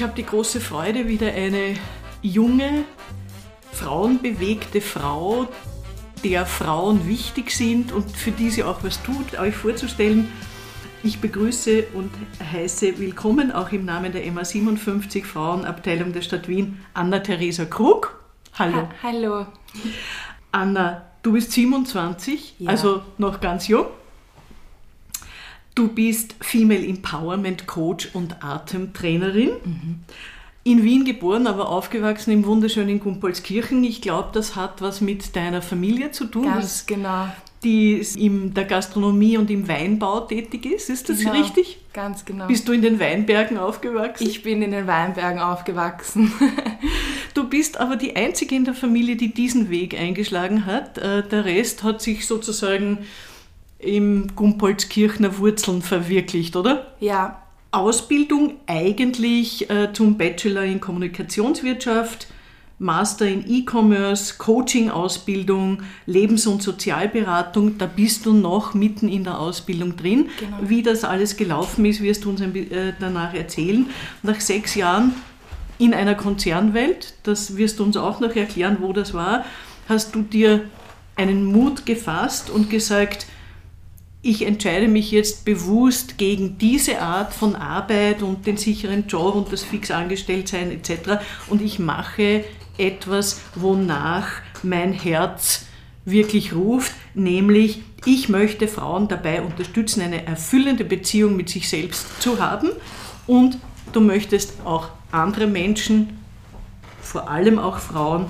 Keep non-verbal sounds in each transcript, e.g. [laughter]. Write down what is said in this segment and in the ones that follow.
ich habe die große Freude, wieder eine junge, frauenbewegte Frau, der Frauen wichtig sind und für die sie auch was tut, euch vorzustellen. Ich begrüße und heiße willkommen auch im Namen der MA57 Frauenabteilung der Stadt Wien Anna-Theresa Krug. Hallo. Ha hallo. Anna, du bist 27, ja. also noch ganz jung. Du bist Female Empowerment Coach und Atemtrainerin. Mhm. In Wien geboren, aber aufgewachsen im wunderschönen Gumpolskirchen. Ich glaube, das hat was mit deiner Familie zu tun. Ganz genau. Die in der Gastronomie und im Weinbau tätig ist. Ist das genau, richtig? Ganz genau. Bist du in den Weinbergen aufgewachsen? Ich bin in den Weinbergen aufgewachsen. [laughs] du bist aber die einzige in der Familie, die diesen Weg eingeschlagen hat. Äh, der Rest hat sich sozusagen im Gumpolskirchner Wurzeln verwirklicht, oder? Ja. Ausbildung eigentlich äh, zum Bachelor in Kommunikationswirtschaft, Master in E-Commerce, Coaching-Ausbildung, Lebens- und Sozialberatung. Da bist du noch mitten in der Ausbildung drin. Genau. Wie das alles gelaufen ist, wirst du uns äh, danach erzählen. Nach sechs Jahren in einer Konzernwelt, das wirst du uns auch noch erklären, wo das war, hast du dir einen Mut gefasst und gesagt, ich entscheide mich jetzt bewusst gegen diese Art von Arbeit und den sicheren Job und das Fixangestelltsein etc. Und ich mache etwas, wonach mein Herz wirklich ruft, nämlich ich möchte Frauen dabei unterstützen, eine erfüllende Beziehung mit sich selbst zu haben und du möchtest auch andere Menschen, vor allem auch Frauen,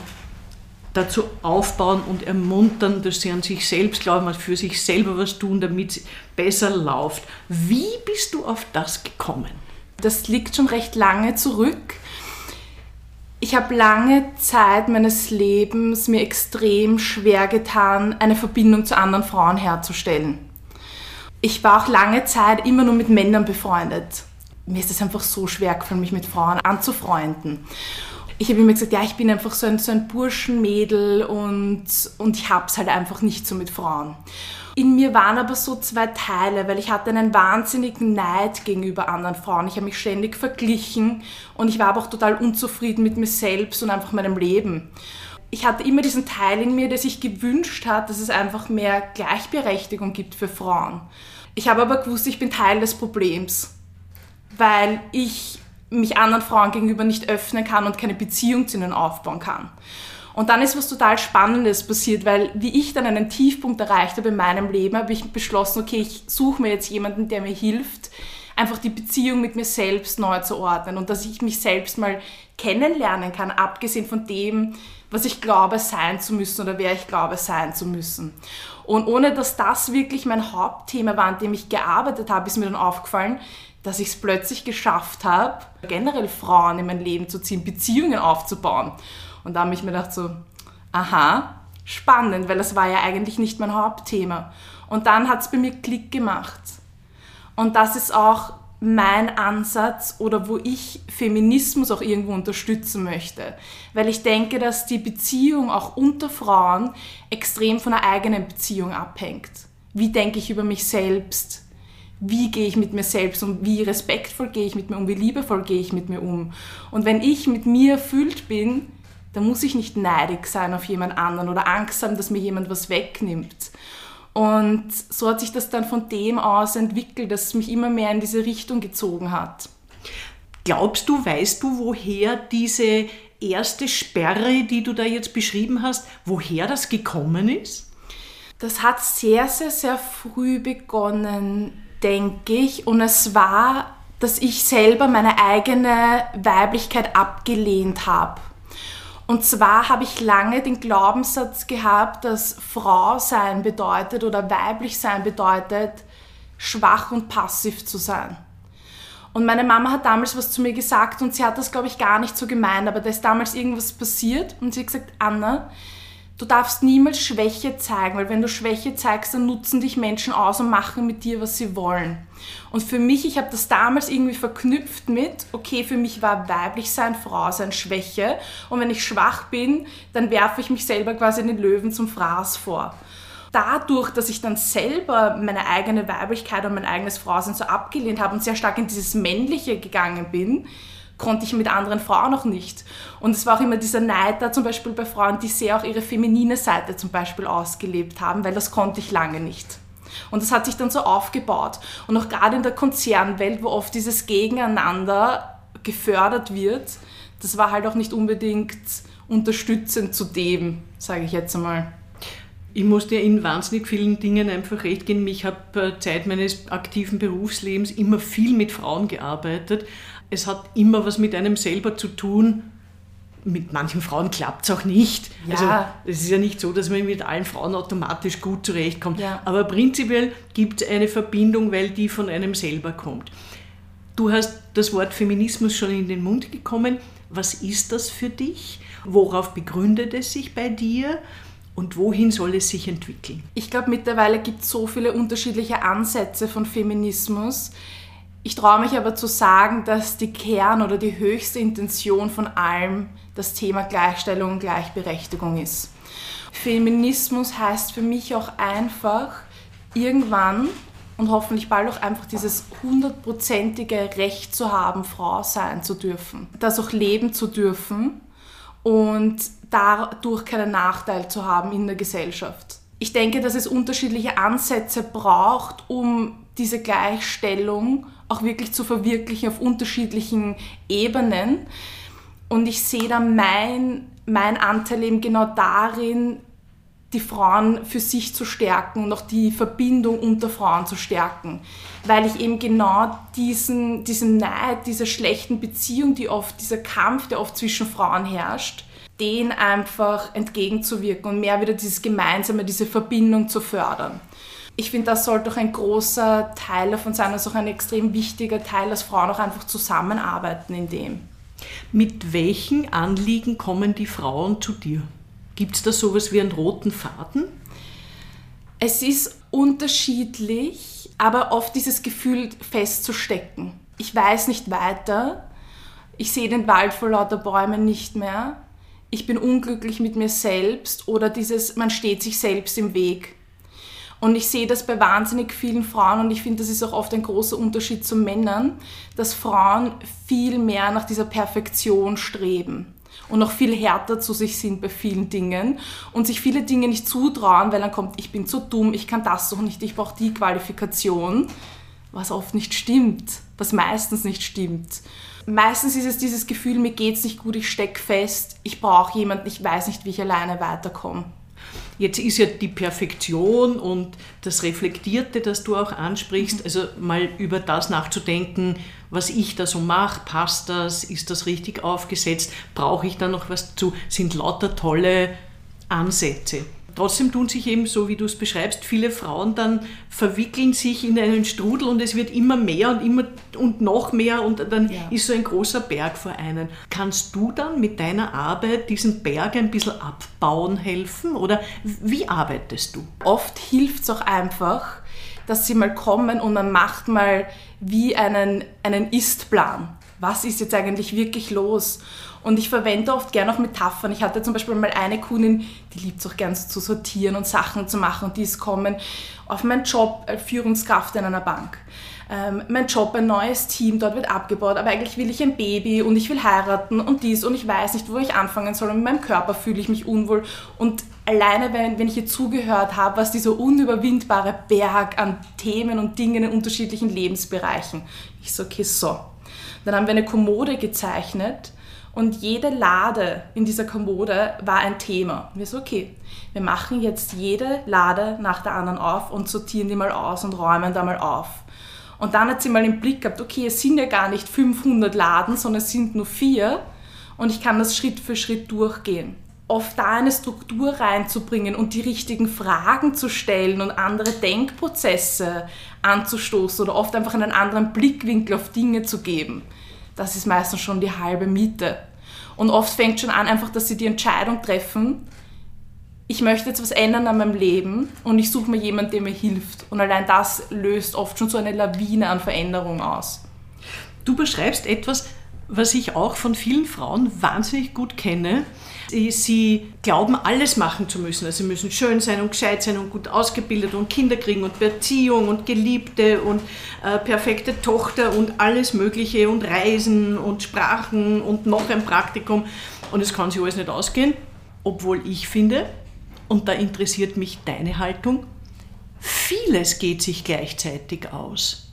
dazu aufbauen und ermuntern, dass sie an sich selbst glauben, für sich selber was tun, damit es besser läuft. Wie bist du auf das gekommen? Das liegt schon recht lange zurück. Ich habe lange Zeit meines Lebens mir extrem schwer getan, eine Verbindung zu anderen Frauen herzustellen. Ich war auch lange Zeit immer nur mit Männern befreundet. Mir ist es einfach so schwer gefallen, mich mit Frauen anzufreunden ich habe immer gesagt, ja, ich bin einfach so ein, so ein Burschenmädel und, und ich es halt einfach nicht so mit Frauen. In mir waren aber so zwei Teile, weil ich hatte einen wahnsinnigen Neid gegenüber anderen Frauen. Ich habe mich ständig verglichen und ich war aber auch total unzufrieden mit mir selbst und einfach meinem Leben. Ich hatte immer diesen Teil in mir, der sich gewünscht hat, dass es einfach mehr Gleichberechtigung gibt für Frauen. Ich habe aber gewusst, ich bin Teil des Problems, weil ich mich anderen Frauen gegenüber nicht öffnen kann und keine Beziehung zu ihnen aufbauen kann. Und dann ist was total Spannendes passiert, weil wie ich dann einen Tiefpunkt erreicht habe in meinem Leben, habe ich beschlossen, okay, ich suche mir jetzt jemanden, der mir hilft, einfach die Beziehung mit mir selbst neu zu ordnen und dass ich mich selbst mal kennenlernen kann, abgesehen von dem, was ich glaube sein zu müssen oder wer ich glaube sein zu müssen. Und ohne dass das wirklich mein Hauptthema war, an dem ich gearbeitet habe, ist mir dann aufgefallen, dass ich es plötzlich geschafft habe, generell Frauen in mein Leben zu ziehen, Beziehungen aufzubauen. Und da habe ich mir gedacht so, aha, spannend, weil das war ja eigentlich nicht mein Hauptthema. Und dann hat es bei mir Klick gemacht. Und das ist auch mein Ansatz oder wo ich Feminismus auch irgendwo unterstützen möchte. Weil ich denke, dass die Beziehung auch unter Frauen extrem von der eigenen Beziehung abhängt. Wie denke ich über mich selbst? Wie gehe ich mit mir selbst um, wie respektvoll gehe ich mit mir um, wie liebevoll gehe ich mit mir um. Und wenn ich mit mir erfüllt bin, dann muss ich nicht neidig sein auf jemand anderen oder Angst haben, dass mir jemand was wegnimmt. Und so hat sich das dann von dem aus entwickelt, dass es mich immer mehr in diese Richtung gezogen hat. Glaubst du, weißt du, woher diese erste Sperre, die du da jetzt beschrieben hast, woher das gekommen ist? Das hat sehr, sehr, sehr früh begonnen denke ich. Und es war, dass ich selber meine eigene Weiblichkeit abgelehnt habe. Und zwar habe ich lange den Glaubenssatz gehabt, dass Frau sein bedeutet oder weiblich sein bedeutet, schwach und passiv zu sein. Und meine Mama hat damals was zu mir gesagt und sie hat das, glaube ich, gar nicht so gemeint, aber da ist damals irgendwas passiert und sie hat gesagt, Anna, du darfst niemals Schwäche zeigen, weil wenn du Schwäche zeigst, dann nutzen dich Menschen aus und machen mit dir, was sie wollen. Und für mich, ich habe das damals irgendwie verknüpft mit, okay, für mich war weiblich sein, Frau sein Schwäche. Und wenn ich schwach bin, dann werfe ich mich selber quasi den Löwen zum Fraß vor. Dadurch, dass ich dann selber meine eigene Weiblichkeit und mein eigenes Frausein so abgelehnt habe und sehr stark in dieses Männliche gegangen bin, konnte ich mit anderen Frauen noch nicht. Und es war auch immer dieser Neid da zum Beispiel bei Frauen, die sehr auch ihre feminine Seite zum Beispiel ausgelebt haben, weil das konnte ich lange nicht. Und das hat sich dann so aufgebaut. Und auch gerade in der Konzernwelt, wo oft dieses Gegeneinander gefördert wird, das war halt auch nicht unbedingt unterstützend zu dem, sage ich jetzt einmal. Ich musste in wahnsinnig vielen Dingen einfach recht geben. Ich habe äh, Zeit meines aktiven Berufslebens immer viel mit Frauen gearbeitet. Es hat immer was mit einem selber zu tun. Mit manchen Frauen klappt es auch nicht. Ja. Also es ist ja nicht so, dass man mit allen Frauen automatisch gut zurechtkommt. Ja. Aber prinzipiell gibt es eine Verbindung, weil die von einem selber kommt. Du hast das Wort Feminismus schon in den Mund gekommen. Was ist das für dich? Worauf begründet es sich bei dir? und wohin soll es sich entwickeln? Ich glaube, mittlerweile gibt es so viele unterschiedliche Ansätze von Feminismus. Ich traue mich aber zu sagen, dass die Kern oder die höchste Intention von allem das Thema Gleichstellung und Gleichberechtigung ist. Feminismus heißt für mich auch einfach, irgendwann und hoffentlich bald auch einfach dieses hundertprozentige Recht zu haben, Frau sein zu dürfen, das auch leben zu dürfen und dadurch keinen Nachteil zu haben in der Gesellschaft. Ich denke, dass es unterschiedliche Ansätze braucht, um diese Gleichstellung auch wirklich zu verwirklichen auf unterschiedlichen Ebenen. Und ich sehe da mein, mein Anteil eben genau darin, die Frauen für sich zu stärken und auch die Verbindung unter Frauen zu stärken. Weil ich eben genau diesen, diesen Neid, diese schlechten Beziehung, die oft, dieser Kampf, der oft zwischen Frauen herrscht, den einfach entgegenzuwirken und mehr wieder dieses Gemeinsame, diese Verbindung zu fördern. Ich finde, das sollte auch ein großer Teil davon sein, also auch ein extrem wichtiger Teil, dass Frauen auch einfach zusammenarbeiten in dem. Mit welchen Anliegen kommen die Frauen zu dir? Gibt es da sowas wie einen roten Faden? Es ist unterschiedlich, aber oft dieses Gefühl festzustecken. Ich weiß nicht weiter. Ich sehe den Wald vor lauter Bäumen nicht mehr ich bin unglücklich mit mir selbst oder dieses, man steht sich selbst im Weg. Und ich sehe das bei wahnsinnig vielen Frauen und ich finde, das ist auch oft ein großer Unterschied zu Männern, dass Frauen viel mehr nach dieser Perfektion streben und noch viel härter zu sich sind bei vielen Dingen und sich viele Dinge nicht zutrauen, weil dann kommt, ich bin zu dumm, ich kann das doch nicht, ich brauche die Qualifikation, was oft nicht stimmt, was meistens nicht stimmt. Meistens ist es dieses Gefühl, mir geht es nicht gut, ich stecke fest, ich brauche jemanden, ich weiß nicht, wie ich alleine weiterkomme. Jetzt ist ja die Perfektion und das Reflektierte, das du auch ansprichst, mhm. also mal über das nachzudenken, was ich da so mache, passt das, ist das richtig aufgesetzt, brauche ich da noch was zu, sind lauter tolle Ansätze. Trotzdem tun sich eben, so wie du es beschreibst, viele Frauen dann verwickeln sich in einen Strudel und es wird immer mehr und immer und noch mehr und dann ja. ist so ein großer Berg vor einem. Kannst du dann mit deiner Arbeit diesen Berg ein bisschen abbauen helfen oder wie arbeitest du? Oft hilft es auch einfach, dass sie mal kommen und man macht mal wie einen, einen Ist-Plan. Was ist jetzt eigentlich wirklich los? Und ich verwende oft gerne auch Metaphern. Ich hatte zum Beispiel mal eine Kundin, die liebt es auch gern zu sortieren und Sachen zu machen. Und die ist kommen auf meinen Job als Führungskraft in einer Bank. Ähm, mein Job, ein neues Team, dort wird abgebaut, aber eigentlich will ich ein Baby und ich will heiraten und dies und ich weiß nicht, wo ich anfangen soll. Und mit meinem Körper fühle ich mich unwohl. Und alleine, wenn, wenn ich ihr zugehört habe, was dieser unüberwindbare Berg an Themen und Dingen in unterschiedlichen Lebensbereichen. Ich so, okay, so. Dann haben wir eine Kommode gezeichnet und jede Lade in dieser Kommode war ein Thema. Und wir so, okay, wir machen jetzt jede Lade nach der anderen auf und sortieren die mal aus und räumen da mal auf. Und dann hat sie mal im Blick gehabt, okay, es sind ja gar nicht 500 Laden, sondern es sind nur vier und ich kann das Schritt für Schritt durchgehen. Oft da eine Struktur reinzubringen und die richtigen Fragen zu stellen und andere Denkprozesse anzustoßen oder oft einfach einen anderen Blickwinkel auf Dinge zu geben das ist meistens schon die halbe Miete. Und oft fängt schon an, einfach, dass sie die Entscheidung treffen, ich möchte jetzt was ändern an meinem Leben und ich suche mir jemanden, der mir hilft. Und allein das löst oft schon so eine Lawine an Veränderung aus. Du beschreibst etwas, Was ich auch von vielen Frauen wahnsinnig gut kenne, Sie glauben, alles machen zu müssen. Also sie müssen schön sein und gescheit sein und gut ausgebildet und Kinder kriegen und Beziehung und Geliebte und äh, perfekte Tochter und alles Mögliche und Reisen und Sprachen und noch ein Praktikum. Und es kann sich alles nicht ausgehen, obwohl ich finde, und da interessiert mich deine Haltung, vieles geht sich gleichzeitig aus.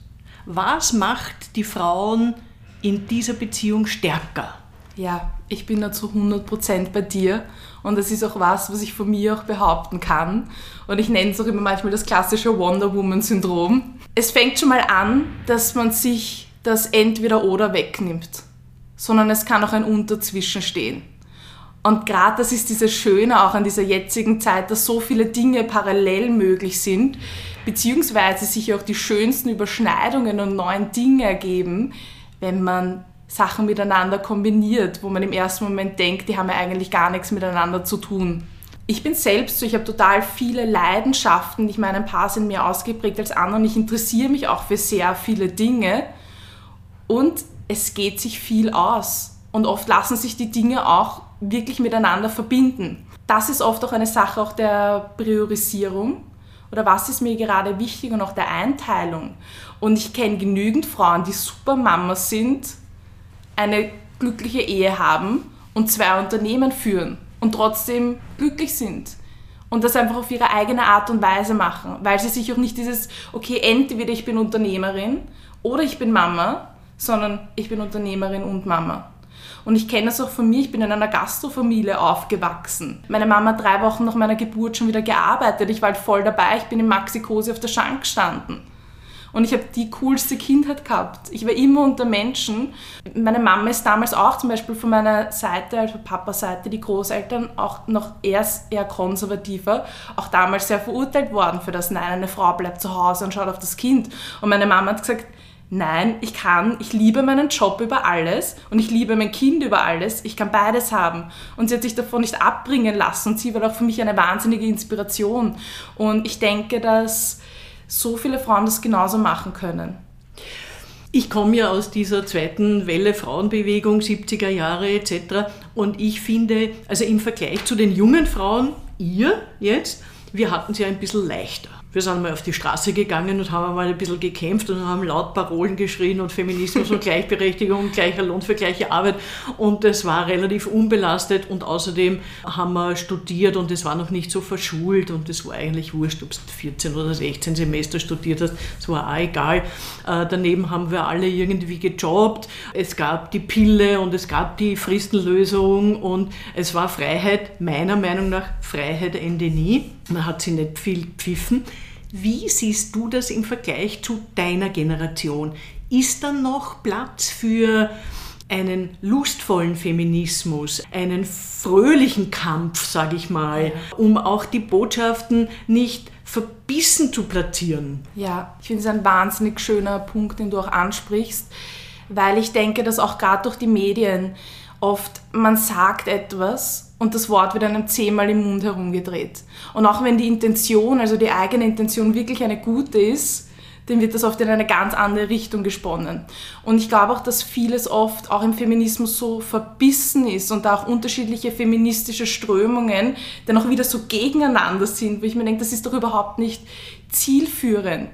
Was macht die Frauen in dieser Beziehung stärker? Ja, ich bin da zu 100% bei dir und das ist auch was, was ich von mir auch behaupten kann. Und ich nenne es auch immer manchmal das klassische Wonder Woman-Syndrom. Es fängt schon mal an, dass man sich das Entweder-Oder wegnimmt, sondern es kann auch ein Unterzwischen stehen. Und gerade das ist dieses Schöne auch an dieser jetzigen Zeit, dass so viele Dinge parallel möglich sind, beziehungsweise sich auch die schönsten Überschneidungen und neuen Dinge ergeben, wenn man Sachen miteinander kombiniert, wo man im ersten Moment denkt, die haben ja eigentlich gar nichts miteinander zu tun. Ich bin selbst so, ich habe total viele Leidenschaften. Ich meine, ein paar sind mehr ausgeprägt als andere. Ich interessiere mich auch für sehr viele Dinge und es geht sich viel aus. Und oft lassen sich die Dinge auch wirklich miteinander verbinden. Das ist oft auch eine Sache auch der Priorisierung oder was ist mir gerade wichtig und auch der Einteilung. Und ich kenne genügend Frauen, die super Mamas sind, eine glückliche Ehe haben und zwei Unternehmen führen und trotzdem glücklich sind. Und das einfach auf ihre eigene Art und Weise machen, weil sie sich auch nicht dieses, okay, entweder ich bin Unternehmerin oder ich bin Mama, sondern ich bin Unternehmerin und Mama. Und ich kenne das auch von mir, ich bin in einer Gastrofamilie aufgewachsen. Meine Mama hat drei Wochen nach meiner Geburt schon wieder gearbeitet, ich war halt voll dabei, ich bin im Maxi-Cosi auf der Schank gestanden. Und ich habe die coolste Kindheit gehabt. Ich war immer unter Menschen. Meine Mama ist damals auch zum Beispiel von meiner Seite, also Papa-Seite, die Großeltern, auch noch eher, eher konservativer, auch damals sehr verurteilt worden für das, nein, eine Frau bleibt zu Hause und schaut auf das Kind. Und meine Mama hat gesagt, nein, ich kann, ich liebe meinen Job über alles und ich liebe mein Kind über alles. Ich kann beides haben. Und sie hat sich davon nicht abbringen lassen und sie war auch für mich eine wahnsinnige Inspiration. Und ich denke, dass so viele Frauen das genauso machen können. Ich komme ja aus dieser zweiten Welle Frauenbewegung, 70er Jahre etc. Und ich finde, also im Vergleich zu den jungen Frauen, ihr jetzt, wir hatten es ja ein bisschen leichter. Wir sind mal auf die Straße gegangen und haben mal ein bisschen gekämpft und haben laut Parolen geschrien und Feminismus und [laughs] Gleichberechtigung und gleicher Lohn für gleiche Arbeit. Und es war relativ unbelastet und außerdem haben wir studiert und es war noch nicht so verschult und es war eigentlich wurscht, ob du 14 oder 16 Semester studiert hast. Es war auch egal. Äh, daneben haben wir alle irgendwie gejobbt. Es gab die Pille und es gab die Fristenlösung und es war Freiheit, meiner Meinung nach Freiheit Ende nie. Man hat sie nicht viel pfiffen. Wie siehst du das im Vergleich zu deiner Generation? Ist da noch Platz für einen lustvollen Feminismus, einen fröhlichen Kampf, sage ich mal, um auch die Botschaften nicht verbissen zu platzieren? Ja, ich finde es ein wahnsinnig schöner Punkt, den du auch ansprichst, weil ich denke, dass auch gerade durch die Medien oft man sagt etwas und das Wort wird einem zehnmal im Mund herumgedreht. Und auch wenn die Intention, also die eigene Intention wirklich eine gute ist, dann wird das oft in eine ganz andere Richtung gesponnen. Und ich glaube auch, dass vieles oft auch im Feminismus so verbissen ist und da auch unterschiedliche feministische Strömungen dann auch wieder so gegeneinander sind, wo ich mir denke, das ist doch überhaupt nicht zielführend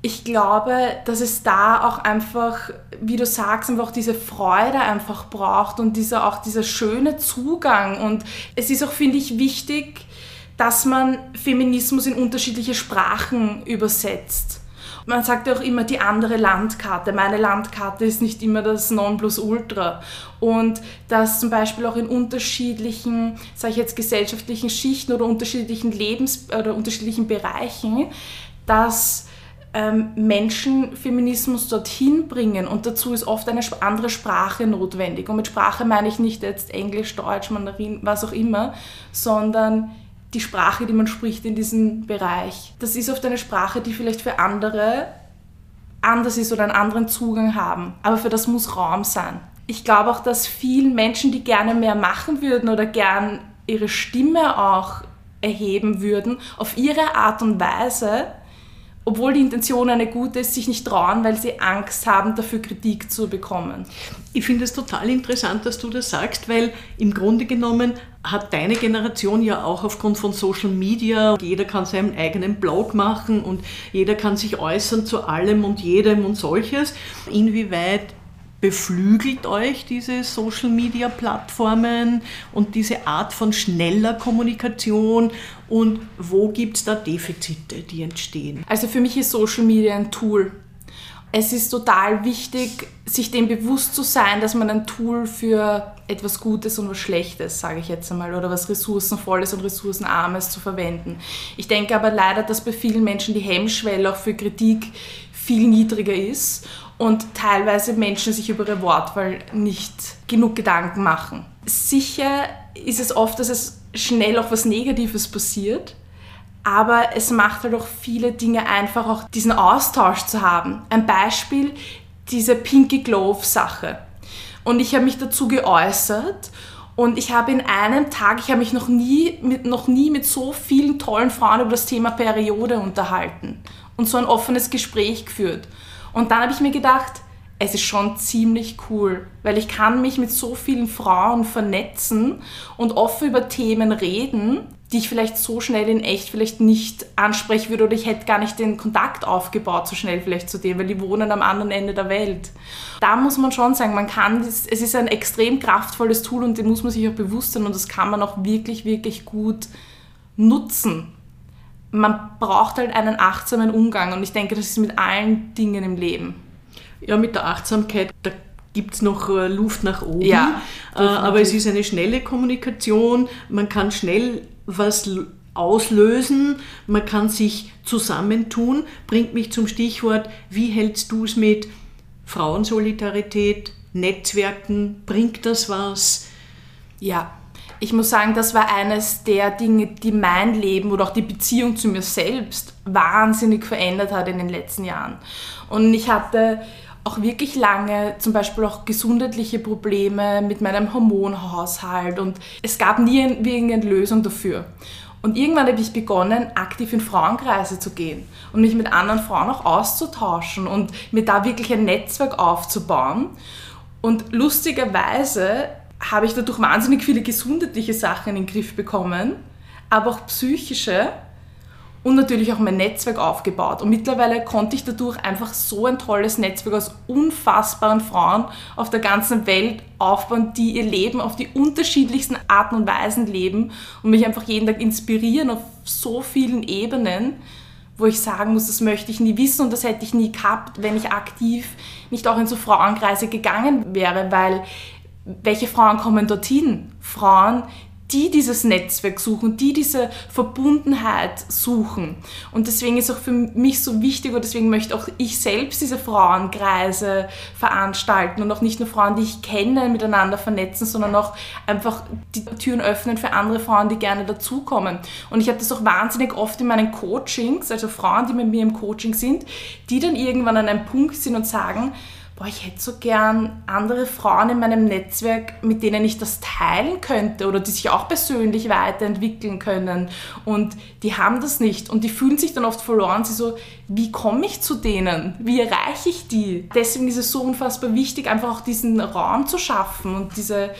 ich glaube, dass es da auch einfach, wie du sagst, einfach diese Freude einfach braucht und dieser auch dieser schöne Zugang. Und es ist auch, finde ich, wichtig, dass man Feminismus in unterschiedliche Sprachen übersetzt. Man sagt ja auch immer die andere Landkarte. Meine Landkarte ist nicht immer das Nonplusultra. Und dass zum Beispiel auch in unterschiedlichen, sage ich jetzt, gesellschaftlichen Schichten oder unterschiedlichen Lebens- oder unterschiedlichen Bereichen, dass Menschen Feminismus dorthin bringen und dazu ist oft eine andere Sprache notwendig. Und mit Sprache meine ich nicht jetzt Englisch, Deutsch, Mandarin, was auch immer, sondern die Sprache, die man spricht in diesem Bereich. Das ist oft eine Sprache, die vielleicht für andere anders ist oder einen anderen Zugang haben. Aber für das muss Raum sein. Ich glaube auch, dass vielen Menschen, die gerne mehr machen würden oder gern ihre Stimme auch erheben würden, auf ihre Art und Weise obwohl die Intention eine gute ist, sich nicht trauen, weil sie Angst haben, dafür Kritik zu bekommen. Ich finde es total interessant, dass du das sagst, weil im Grunde genommen hat deine Generation ja auch aufgrund von Social Media, jeder kann seinen eigenen Blog machen und jeder kann sich äußern zu allem und jedem und solches. Inwieweit beflügelt euch diese Social-Media-Plattformen und diese Art von schneller Kommunikation und wo gibt es da Defizite, die entstehen? Also für mich ist Social Media ein Tool. Es ist total wichtig, sich dem bewusst zu sein, dass man ein Tool für etwas Gutes und was Schlechtes, sage ich jetzt einmal, oder was Ressourcenvolles und Ressourcenarmes zu verwenden. Ich denke aber leider, dass bei vielen Menschen die Hemmschwelle auch für Kritik viel niedriger ist und teilweise Menschen sich über ihre Wortwahl nicht genug Gedanken machen. Sicher ist es oft, dass es schnell auch was Negatives passiert, aber es macht halt auch viele Dinge einfach, auch diesen Austausch zu haben. Ein Beispiel, diese Pinky Glove Sache. Und ich habe mich dazu geäußert und ich habe in einem Tag, ich habe mich noch nie, mit, noch nie mit so vielen tollen Frauen über das Thema Periode unterhalten und so ein offenes Gespräch geführt. Und dann habe ich mir gedacht, es ist schon ziemlich cool, weil ich kann mich mit so vielen Frauen vernetzen und offen über Themen reden, die ich vielleicht so schnell in echt vielleicht nicht ansprechen würde oder ich hätte gar nicht den Kontakt aufgebaut so schnell vielleicht zu denen, weil die wohnen am anderen Ende der Welt. Da muss man schon sagen, man kann, es ist ein extrem kraftvolles Tool und dem muss man sich auch bewusst sein und das kann man auch wirklich, wirklich gut nutzen man braucht halt einen achtsamen Umgang und ich denke, das ist mit allen Dingen im Leben. Ja, mit der Achtsamkeit, da gibt es noch äh, Luft nach oben. Ja, äh, aber es ist eine schnelle Kommunikation, man kann schnell was auslösen, man kann sich zusammentun, bringt mich zum Stichwort, wie hältst du es mit Frauensolidarität, Netzwerken, bringt das was? Ja, ich muss sagen, das war eines der Dinge, die mein Leben oder auch die Beziehung zu mir selbst wahnsinnig verändert hat in den letzten Jahren. Und ich hatte auch wirklich lange zum Beispiel auch gesundheitliche Probleme mit meinem Hormonhaushalt und es gab nie irgendeine Lösung dafür. Und irgendwann habe ich begonnen, aktiv in Frauenkreise zu gehen und mich mit anderen Frauen auch auszutauschen und mir da wirklich ein Netzwerk aufzubauen. Und lustigerweise habe ich dadurch wahnsinnig viele gesundheitliche Sachen in den Griff bekommen, aber auch psychische und natürlich auch mein Netzwerk aufgebaut. Und mittlerweile konnte ich dadurch einfach so ein tolles Netzwerk aus unfassbaren Frauen auf der ganzen Welt aufbauen, die ihr Leben auf die unterschiedlichsten Arten und Weisen leben und mich einfach jeden Tag inspirieren auf so vielen Ebenen, wo ich sagen muss, das möchte ich nie wissen und das hätte ich nie gehabt, wenn ich aktiv nicht auch in so Frauenkreise gegangen wäre, weil welche Frauen kommen dorthin? Frauen, die dieses Netzwerk suchen, die diese Verbundenheit suchen. Und deswegen ist auch für mich so wichtig und deswegen möchte auch ich selbst diese Frauenkreise veranstalten und auch nicht nur Frauen, die ich kenne, miteinander vernetzen, sondern auch einfach die Türen öffnen für andere Frauen, die gerne dazukommen. Und ich habe das auch wahnsinnig oft in meinen Coachings, also Frauen, die mit mir im Coaching sind, die dann irgendwann an einem Punkt sind und sagen, boah, ich hätte so gern andere Frauen in meinem Netzwerk, mit denen ich das teilen könnte oder die sich auch persönlich weiterentwickeln können. Und die haben das nicht und die fühlen sich dann oft verloren. Sie so, wie komme ich zu denen? Wie erreiche ich die? Deswegen ist es so unfassbar wichtig, einfach auch diesen Raum zu schaffen und diese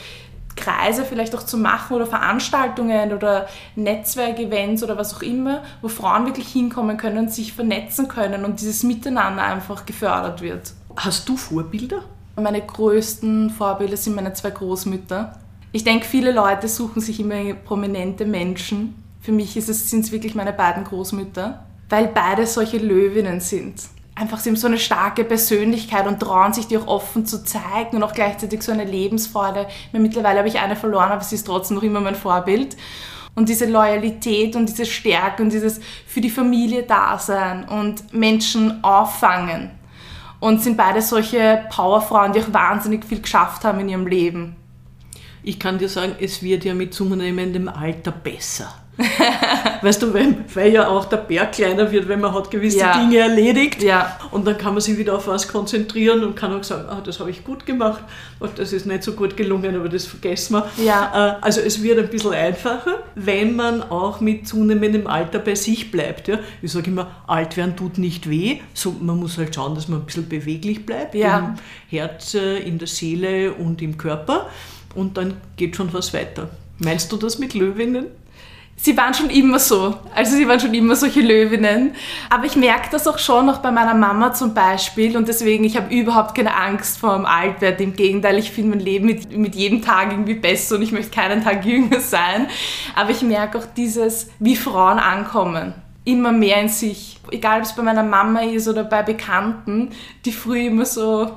Kreise vielleicht auch zu machen oder Veranstaltungen oder Netzwerkevents oder was auch immer, wo Frauen wirklich hinkommen können und sich vernetzen können und dieses Miteinander einfach gefördert wird. Hast du Vorbilder? Meine größten Vorbilder sind meine zwei Großmütter. Ich denke, viele Leute suchen sich immer prominente Menschen. Für mich sind es wirklich meine beiden Großmütter, weil beide solche Löwinnen sind. Einfach, sie haben so eine starke Persönlichkeit und trauen sich die auch offen zu zeigen und auch gleichzeitig so eine Lebensfreude. Mittlerweile habe ich eine verloren, aber sie ist trotzdem noch immer mein Vorbild. Und diese Loyalität und diese Stärke und dieses für die Familie da sein und Menschen auffangen und sind beide solche Powerfrauen, die auch wahnsinnig viel geschafft haben in ihrem Leben. Ich kann dir sagen, es wird ja mit zunehmendem Alter besser. [laughs] weißt du, weil, weil, ja auch der Berg kleiner wird, wenn man hat gewisse Ja. Dinge erledigt. Ja. Und dann kann man sich wieder auf was konzentrieren und kann auch sagen, ah, das habe ich gut gemacht, und das ist nicht so gut gelungen, aber das vergessen wir. Ja. Äh, Also es wird ein bisschen einfacher, wenn man auch mit zunehmendem Alter bei sich bleibt. Ja. Ich sage immer, alt werden tut nicht weh. So, man muss halt schauen, dass man ein bisschen beweglich bleibt Ja. im Herz, äh, in der Seele und im Körper. Und dann geht schon was weiter. Meinst du das mit Löwinnen? Sie waren schon immer so. Also sie waren schon immer solche Löwinnen. Aber ich merke das auch schon noch bei meiner Mama zum Beispiel. Und deswegen, ich habe überhaupt keine Angst vor dem Altwerden. Im Gegenteil, ich finde mein Leben mit, mit jedem Tag irgendwie besser und ich möchte keinen Tag [laughs] jünger sein. Aber ich merke auch dieses, wie Frauen ankommen. Immer mehr in sich. Egal, ob es bei meiner Mama ist oder bei Bekannten, die früher immer so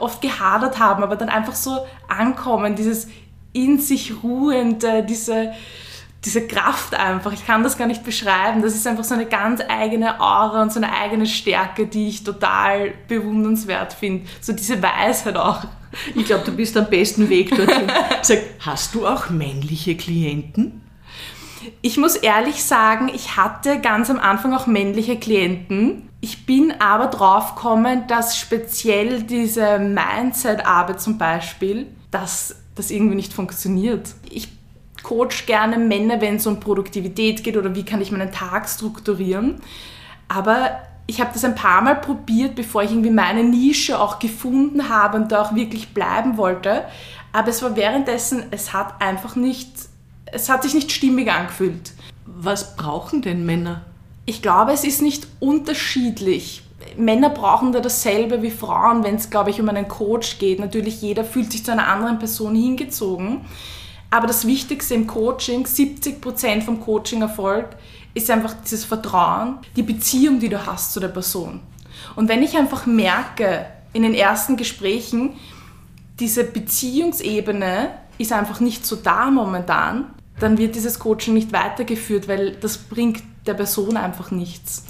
oft gehadert haben, aber dann einfach so ankommen, dieses in sich ruhende, diese, diese Kraft einfach. Ich kann das gar nicht beschreiben. Das ist einfach so eine ganz eigene Aura und so eine eigene Stärke, die ich total bewundernswert finde. So diese Weisheit auch. Ich glaube, du bist am besten Weg dorthin. [laughs] Sag, hast du auch männliche Klienten? Ich muss ehrlich sagen, ich hatte ganz am Anfang auch männliche Klienten. Ich bin aber drauf gekommen, dass speziell diese Mindset-Arbeit zum Beispiel, dass das irgendwie nicht funktioniert. Ich coach gerne Männer, wenn es um Produktivität geht oder wie kann ich meinen Tag strukturieren. Aber ich habe das ein paar Mal probiert, bevor ich irgendwie meine Nische auch gefunden habe und da auch wirklich bleiben wollte. Aber es war währenddessen, es hat einfach nicht, es hat sich nicht stimmig angefühlt. Was brauchen denn Männer? Ich glaube, es ist nicht unterschiedlich. Männer brauchen da dasselbe wie Frauen, wenn es, glaube ich, um einen Coach geht. Natürlich, jeder fühlt sich zu einer anderen Person hingezogen. Aber das Wichtigste im Coaching, 70% vom Coaching-Erfolg, ist einfach dieses Vertrauen, die Beziehung, die du hast zu der Person. Und wenn ich einfach merke, in den ersten Gesprächen, diese Beziehungsebene ist einfach nicht so da momentan, dann wird dieses Coaching nicht weitergeführt, weil das bringt der Person einfach nichts.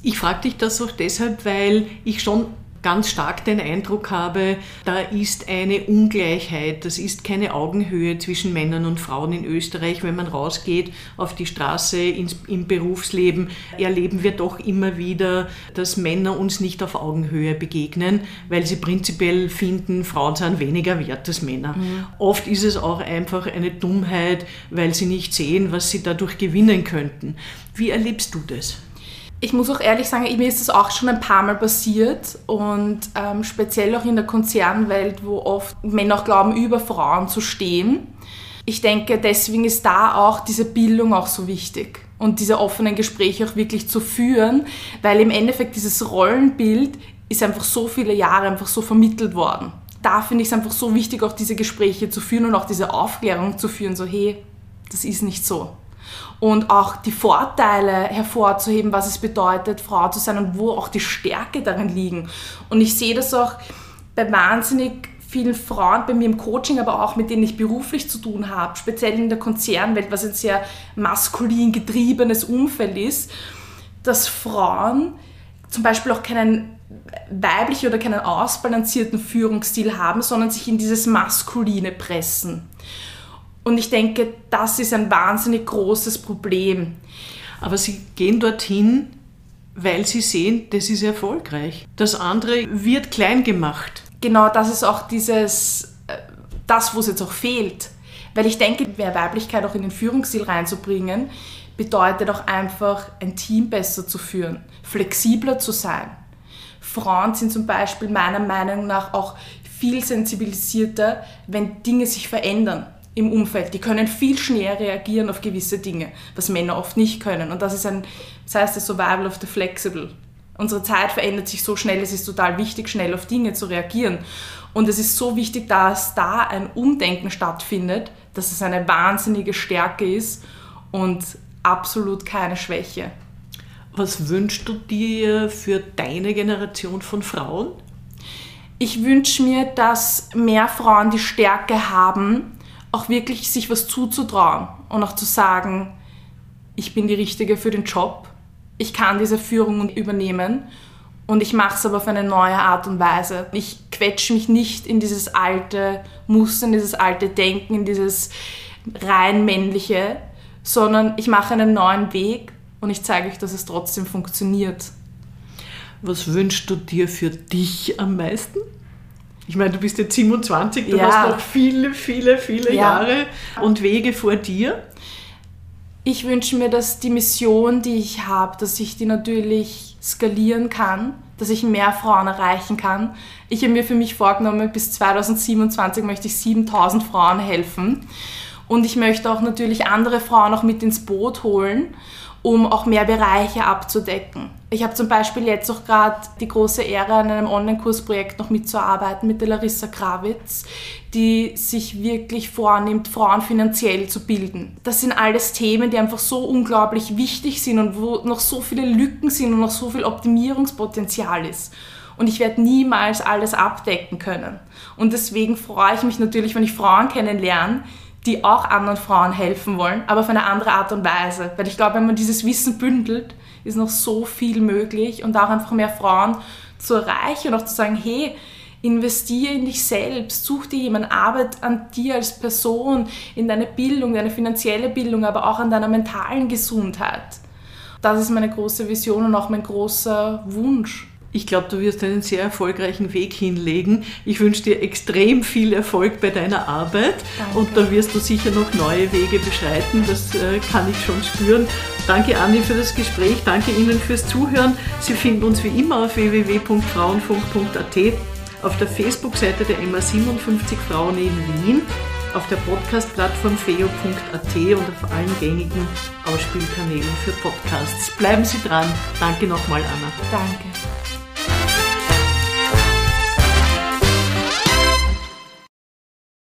Ich frage dich das auch deshalb, weil ich schon ganz stark den Eindruck habe, da ist eine Ungleichheit, das ist keine Augenhöhe zwischen Männern und Frauen in Österreich. Wenn man rausgeht auf die Straße ins, im Berufsleben, erleben wir doch immer wieder, dass Männer uns nicht auf Augenhöhe begegnen, weil sie prinzipiell finden, Frauen sind weniger wert als Männer. Oft ist es auch einfach eine Dummheit, weil sie nicht sehen, was sie dadurch gewinnen könnten. Wie erlebst du das? Ich muss auch ehrlich sagen, mir ist das auch schon ein paar Mal passiert und ähm, speziell auch in der Konzernwelt, wo oft Männer auch glauben, über Frauen zu stehen. Ich denke, deswegen ist da auch diese Bildung auch so wichtig und diese offenen Gespräche auch wirklich zu führen, weil im Endeffekt dieses Rollenbild ist einfach so viele Jahre einfach so vermittelt worden. Da finde ich es einfach so wichtig, auch diese Gespräche zu führen und auch diese Aufklärung zu führen, so hey, das ist nicht so und auch die Vorteile hervorzuheben, was es bedeutet, Frau zu sein und wo auch die Stärke darin liegen. Und ich sehe das auch bei wahnsinnig vielen Frauen bei mir im Coaching, aber auch mit denen ich beruflich zu tun habe, speziell in der Konzernwelt, was ein sehr maskulin getriebenes Umfeld ist, dass Frauen zum Beispiel auch keinen weiblichen oder keinen ausbalancierten Führungsstil haben, sondern sich in dieses Maskuline pressen. Und ich denke, das ist ein wahnsinnig großes Problem. Aber sie gehen dorthin, weil sie sehen, das ist erfolgreich. Das andere wird klein gemacht. Genau das ist auch dieses, äh, das, wo es jetzt auch fehlt. Weil ich denke, mehr Weiblichkeit auch in den Führungsstil reinzubringen, bedeutet auch einfach, ein Team besser zu führen, flexibler zu sein. Frauen sind zum Beispiel meiner Meinung nach auch viel sensibilisierter, wenn Dinge sich verändern im Umfeld. Die können viel schneller reagieren auf gewisse Dinge, was Männer oft nicht können. Und das ist ein, das heißt das Survival of the Flexible. Unsere Zeit verändert sich so schnell, es ist total wichtig, schnell auf Dinge zu reagieren. Und es ist so wichtig, dass da ein Umdenken stattfindet, dass es eine wahnsinnige Stärke ist und absolut keine Schwäche. Was wünschst du dir für deine Generation von Frauen? Ich wünsche mir, dass mehr Frauen die Stärke haben, auch wirklich sich was zuzutrauen und auch zu sagen, ich bin die Richtige für den Job, ich kann diese Führung übernehmen und ich mache es aber auf eine neue Art und Weise. Ich quetsche mich nicht in dieses alte Muster, in dieses alte Denken, in dieses rein männliche, sondern ich mache einen neuen Weg und ich zeige euch, dass es trotzdem funktioniert. Was wünschst du dir für dich am meisten? Ich meine, du bist jetzt 27, du Ja. hast noch viele, viele, viele Ja. Jahre und Wege vor dir. Ich wünsche mir, dass die Mission, die ich habe, dass ich die natürlich skalieren kann, dass ich mehr Frauen erreichen kann. Ich habe mir für mich vorgenommen, bis 2027 möchte ich 7000 Frauen helfen. Und ich möchte auch natürlich andere Frauen auch mit ins Boot holen, um auch mehr Bereiche abzudecken. Ich habe zum Beispiel jetzt auch gerade die große Ehre, an einem Online-Kursprojekt noch mitzuarbeiten mit der Larissa Krawitz, die sich wirklich vornimmt, Frauen finanziell zu bilden. Das sind alles Themen, die einfach so unglaublich wichtig sind und wo noch so viele Lücken sind und noch so viel Optimierungspotenzial ist. Und ich werde niemals alles abdecken können. Und deswegen freue ich mich natürlich, wenn ich Frauen kennenlerne, die auch anderen Frauen helfen wollen, aber auf eine andere Art und Weise. Weil ich glaube, wenn man dieses Wissen bündelt, ist noch so viel möglich und auch einfach mehr Frauen zu erreichen und auch zu sagen, hey, investiere in dich selbst, such dir jemanden, arbeit an dir als Person, in deine Bildung, deine finanzielle Bildung, aber auch an deiner mentalen Gesundheit. Das ist meine große Vision und auch mein großer Wunsch. Ich glaube, du wirst einen sehr erfolgreichen Weg hinlegen. Ich wünsche dir extrem viel Erfolg bei deiner Arbeit Danke. und da wirst du sicher noch neue Wege beschreiten. Das äh, kann ich schon spüren. Danke, Anni, für das Gespräch. Danke Ihnen fürs Zuhören. Sie finden uns wie immer auf www.frauenfunk.at, auf der Facebook-Seite der MA57 Frauen in Wien, auf der Podcast-Plattform feo.at und auf allen gängigen Ausspielkanälen für Podcasts. Bleiben Sie dran. Danke nochmal, Anna. Danke.